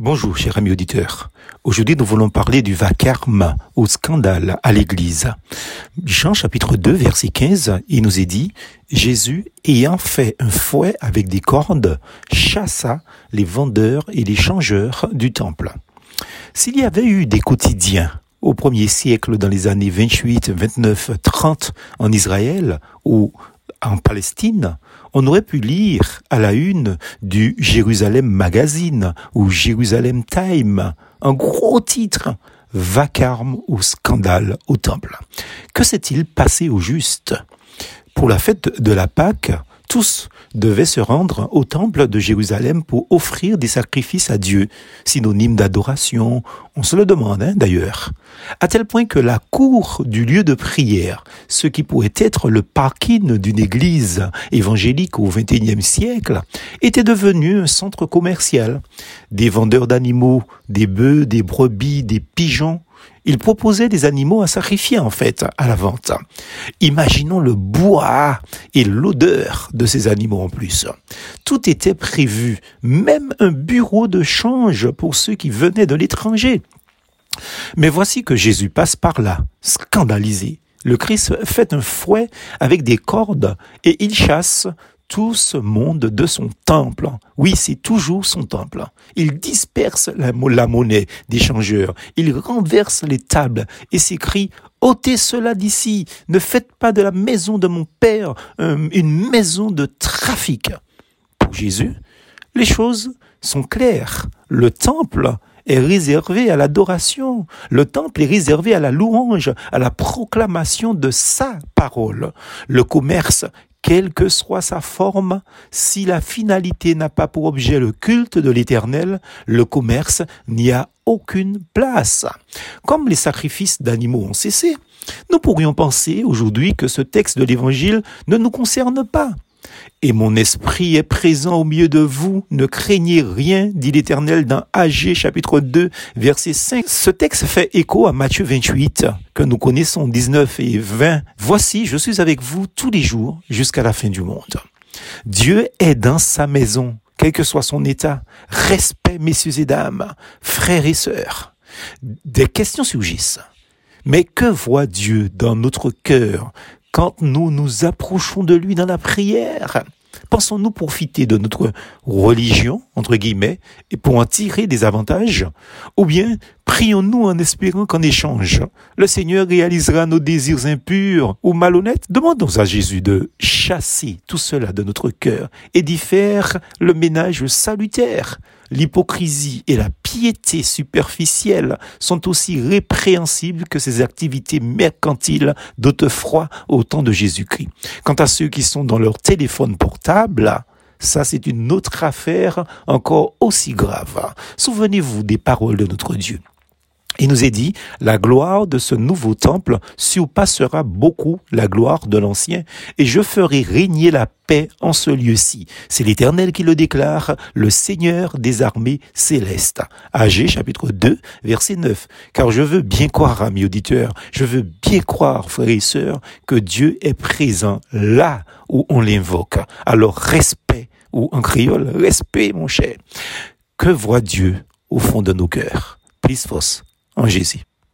Bonjour, cher ami auditeur. Aujourd'hui, nous voulons parler du vacarme ou scandale à l'église. Jean chapitre 2, verset 15, il nous est dit, Jésus, ayant fait un fouet avec des cordes, chassa les vendeurs et les changeurs du temple. S'il y avait eu des quotidiens au premier siècle, dans les années 28, 29, 30 en Israël, ou en Palestine, on aurait pu lire à la une du Jérusalem Magazine ou Jérusalem Time un gros titre Vacarme ou scandale au temple. Que s'est-il passé au juste? Pour la fête de la Pâque, tous devaient se rendre au temple de Jérusalem pour offrir des sacrifices à Dieu, synonyme d'adoration, on se le demande hein, d'ailleurs, à tel point que la cour du lieu de prière, ce qui pourrait être le parking d'une église évangélique au XXIe siècle, était devenu un centre commercial. Des vendeurs d'animaux, des bœufs, des brebis, des pigeons, il proposait des animaux à sacrifier en fait à la vente. Imaginons le bois et l'odeur de ces animaux en plus. Tout était prévu, même un bureau de change pour ceux qui venaient de l'étranger. Mais voici que Jésus passe par là, scandalisé. Le Christ fait un fouet avec des cordes et il chasse tout ce monde de son temple. Oui, c'est toujours son temple. Il disperse la, monnaie des changeurs. Il renverse les tables et s'écrie ôtez cela d'ici. Ne faites pas de la maison de mon Père euh, une maison de trafic. Pour Jésus, les choses sont claires. Le temple est réservé à l'adoration. Le temple est réservé à la louange, à la proclamation de sa parole. Le commerce quelle que soit sa forme, si la finalité n'a pas pour objet le culte de l'Éternel, le commerce n'y a aucune place. Comme les sacrifices d'animaux ont cessé, nous pourrions penser aujourd'hui que ce texte de l'Évangile ne nous concerne pas. Et mon esprit est présent au milieu de vous, ne craignez rien, dit l'Éternel dans AG chapitre 2, verset 5. Ce texte fait écho à Matthieu 28, que nous connaissons 19 et 20. Voici, je suis avec vous tous les jours jusqu'à la fin du monde. Dieu est dans sa maison, quel que soit son état. Respect, messieurs et dames, frères et sœurs. Des questions surgissent. Mais que voit Dieu dans notre cœur quand nous nous approchons de lui dans la prière. Pensons-nous profiter de notre religion, entre guillemets, et pour en tirer des avantages Ou bien prions-nous en espérant qu'en échange, le Seigneur réalisera nos désirs impurs ou malhonnêtes Demandons à Jésus de chasser tout cela de notre cœur et d'y faire le ménage salutaire. L'hypocrisie et la piété superficielle sont aussi répréhensibles que ces activités mercantiles d'autrefois au temps de Jésus-Christ. Quant à ceux qui sont dans leur téléphone portable, ça c'est une autre affaire encore aussi grave. Souvenez-vous des paroles de notre Dieu. Il nous est dit, la gloire de ce nouveau temple surpassera beaucoup la gloire de l'ancien, et je ferai régner la paix en ce lieu-ci. C'est l'Éternel qui le déclare, le Seigneur des armées célestes. Agé chapitre 2, verset 9. Car je veux bien croire, amis auditeurs, je veux bien croire, frères et sœurs, que Dieu est présent là où on l'invoque. Alors respect, ou en créole, respect, mon cher. Que voit Dieu au fond de nos cœurs? Please, en Jésus.